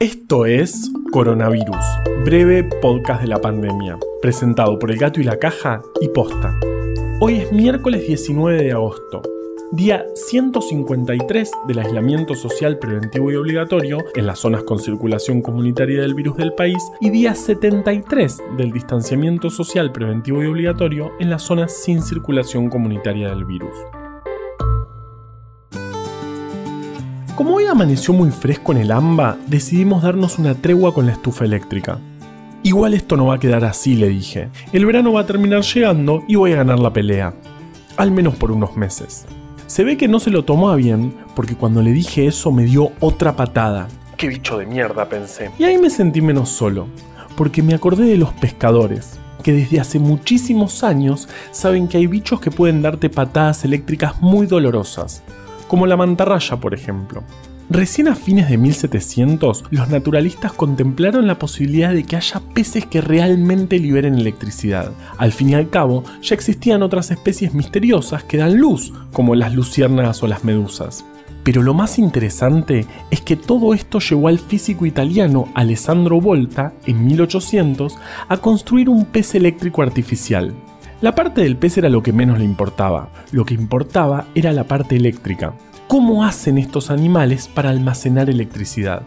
Esto es Coronavirus, breve podcast de la pandemia, presentado por El Gato y la Caja y Posta. Hoy es miércoles 19 de agosto, día 153 del aislamiento social preventivo y obligatorio en las zonas con circulación comunitaria del virus del país y día 73 del distanciamiento social preventivo y obligatorio en las zonas sin circulación comunitaria del virus. Como hoy amaneció muy fresco en el AMBA, decidimos darnos una tregua con la estufa eléctrica. Igual esto no va a quedar así, le dije. El verano va a terminar llegando y voy a ganar la pelea. Al menos por unos meses. Se ve que no se lo tomó a bien, porque cuando le dije eso me dio otra patada. Qué bicho de mierda, pensé. Y ahí me sentí menos solo, porque me acordé de los pescadores, que desde hace muchísimos años saben que hay bichos que pueden darte patadas eléctricas muy dolorosas como la mantarraya por ejemplo. Recién a fines de 1700, los naturalistas contemplaron la posibilidad de que haya peces que realmente liberen electricidad. Al fin y al cabo, ya existían otras especies misteriosas que dan luz, como las luciérnagas o las medusas. Pero lo más interesante es que todo esto llevó al físico italiano Alessandro Volta, en 1800, a construir un pez eléctrico artificial. La parte del pez era lo que menos le importaba, lo que importaba era la parte eléctrica. ¿Cómo hacen estos animales para almacenar electricidad?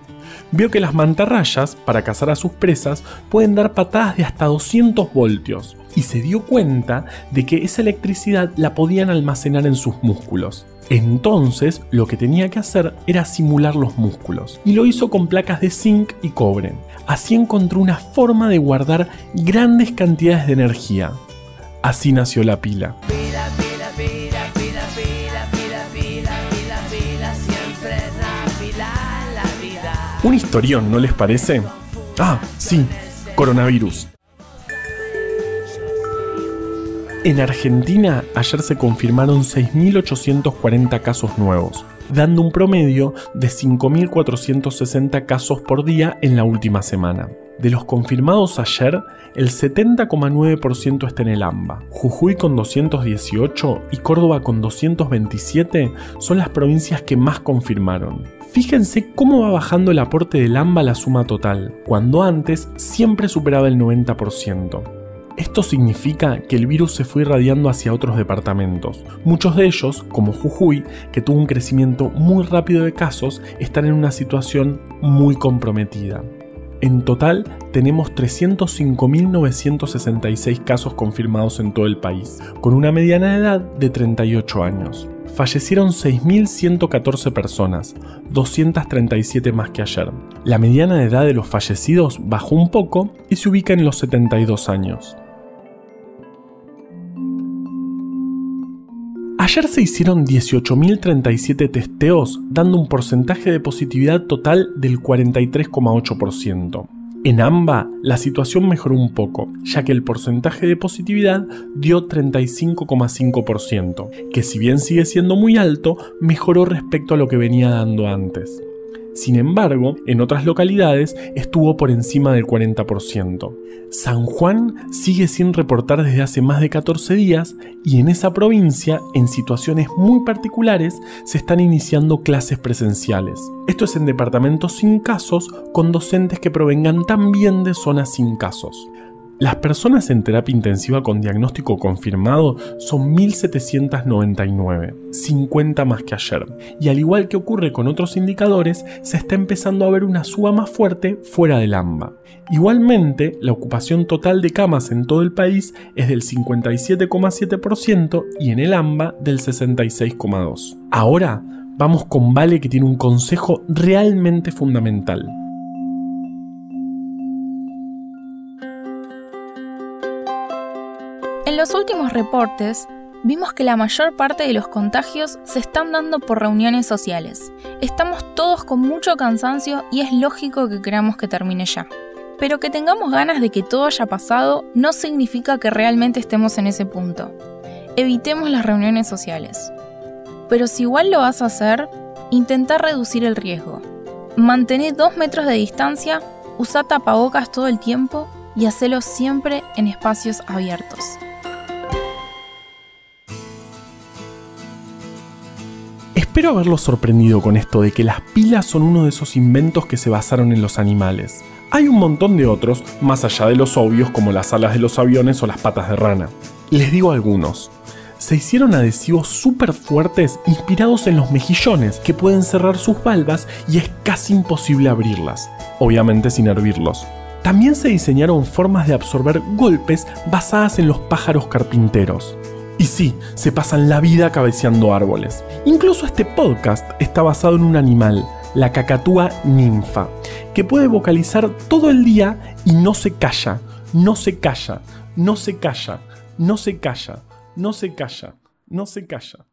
Vio que las mantarrayas, para cazar a sus presas, pueden dar patadas de hasta 200 voltios, y se dio cuenta de que esa electricidad la podían almacenar en sus músculos. Entonces lo que tenía que hacer era simular los músculos, y lo hizo con placas de zinc y cobre. Así encontró una forma de guardar grandes cantidades de energía, Así nació la pila. Un historión, ¿no les parece? Ah, sí, coronavirus. En Argentina ayer se confirmaron 6.840 casos nuevos, dando un promedio de 5.460 casos por día en la última semana. De los confirmados ayer, el 70,9% está en el AMBA. Jujuy con 218 y Córdoba con 227 son las provincias que más confirmaron. Fíjense cómo va bajando el aporte del AMBA a la suma total, cuando antes siempre superaba el 90%. Esto significa que el virus se fue irradiando hacia otros departamentos. Muchos de ellos, como Jujuy, que tuvo un crecimiento muy rápido de casos, están en una situación muy comprometida. En total tenemos 305.966 casos confirmados en todo el país, con una mediana edad de 38 años. Fallecieron 6.114 personas, 237 más que ayer. La mediana de edad de los fallecidos bajó un poco y se ubica en los 72 años. Ayer se hicieron 18.037 testeos, dando un porcentaje de positividad total del 43,8%. En AMBA, la situación mejoró un poco, ya que el porcentaje de positividad dio 35,5%, que si bien sigue siendo muy alto, mejoró respecto a lo que venía dando antes. Sin embargo, en otras localidades estuvo por encima del 40%. San Juan sigue sin reportar desde hace más de 14 días y en esa provincia, en situaciones muy particulares, se están iniciando clases presenciales. Esto es en departamentos sin casos con docentes que provengan también de zonas sin casos. Las personas en terapia intensiva con diagnóstico confirmado son 1.799, 50 más que ayer. Y al igual que ocurre con otros indicadores, se está empezando a ver una suba más fuerte fuera del AMBA. Igualmente, la ocupación total de camas en todo el país es del 57,7% y en el AMBA del 66,2%. Ahora, vamos con Vale que tiene un consejo realmente fundamental. En los últimos reportes, vimos que la mayor parte de los contagios se están dando por reuniones sociales. Estamos todos con mucho cansancio y es lógico que queramos que termine ya. Pero que tengamos ganas de que todo haya pasado no significa que realmente estemos en ese punto. Evitemos las reuniones sociales. Pero si igual lo vas a hacer, intenta reducir el riesgo. Mantén dos metros de distancia, usa tapabocas todo el tiempo y hacelo siempre en espacios abiertos. Espero haberlos sorprendido con esto de que las pilas son uno de esos inventos que se basaron en los animales. Hay un montón de otros, más allá de los obvios como las alas de los aviones o las patas de rana. Les digo algunos. Se hicieron adhesivos súper fuertes inspirados en los mejillones que pueden cerrar sus valvas y es casi imposible abrirlas, obviamente sin hervirlos. También se diseñaron formas de absorber golpes basadas en los pájaros carpinteros. Y sí, se pasan la vida cabeceando árboles. Incluso este podcast está basado en un animal, la cacatúa ninfa, que puede vocalizar todo el día y no se calla, no se calla, no se calla, no se calla, no se calla, no se calla.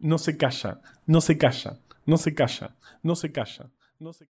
no se calla, no se calla, no se calla, no se calla, no se